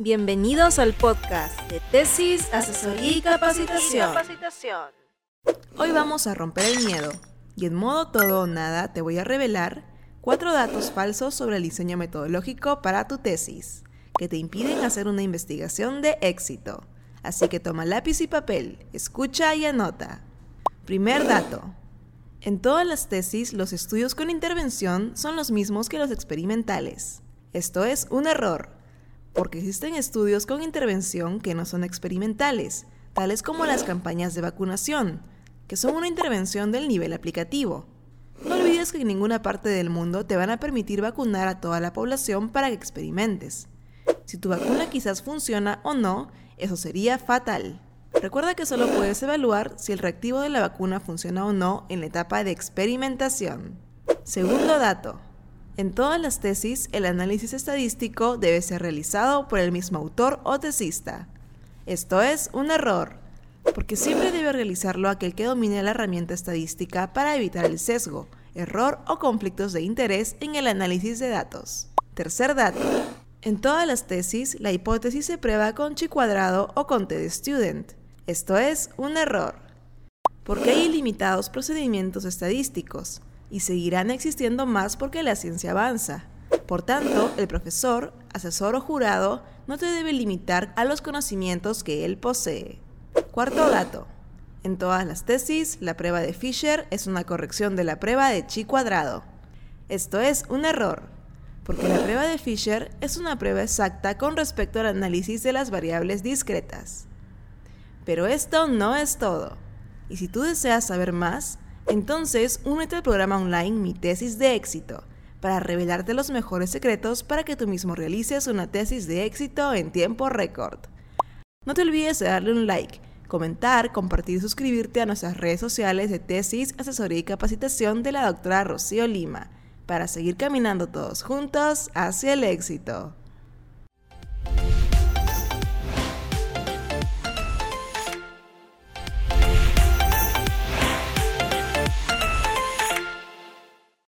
Bienvenidos al podcast de Tesis, Asesoría y Capacitación. Hoy vamos a romper el miedo y en modo todo o nada te voy a revelar cuatro datos falsos sobre el diseño metodológico para tu tesis que te impiden hacer una investigación de éxito. Así que toma lápiz y papel, escucha y anota. Primer dato. En todas las tesis, los estudios con intervención son los mismos que los experimentales. Esto es un error, porque existen estudios con intervención que no son experimentales, tales como las campañas de vacunación, que son una intervención del nivel aplicativo. No olvides que en ninguna parte del mundo te van a permitir vacunar a toda la población para que experimentes. Si tu vacuna quizás funciona o no, eso sería fatal. Recuerda que solo puedes evaluar si el reactivo de la vacuna funciona o no en la etapa de experimentación. Segundo dato. En todas las tesis, el análisis estadístico debe ser realizado por el mismo autor o tesista. Esto es un error, porque siempre debe realizarlo aquel que domine la herramienta estadística para evitar el sesgo, error o conflictos de interés en el análisis de datos. Tercer dato. En todas las tesis, la hipótesis se prueba con chi cuadrado o con t de student. Esto es un error, porque hay ilimitados procedimientos estadísticos y seguirán existiendo más porque la ciencia avanza. Por tanto, el profesor, asesor o jurado no te debe limitar a los conocimientos que él posee. Cuarto dato. En todas las tesis, la prueba de Fisher es una corrección de la prueba de chi cuadrado. Esto es un error, porque la prueba de Fisher es una prueba exacta con respecto al análisis de las variables discretas. Pero esto no es todo. Y si tú deseas saber más, entonces, únete al programa online Mi Tesis de Éxito para revelarte los mejores secretos para que tú mismo realices una tesis de éxito en tiempo récord. No te olvides de darle un like, comentar, compartir y suscribirte a nuestras redes sociales de tesis, asesoría y capacitación de la doctora Rocío Lima para seguir caminando todos juntos hacia el éxito.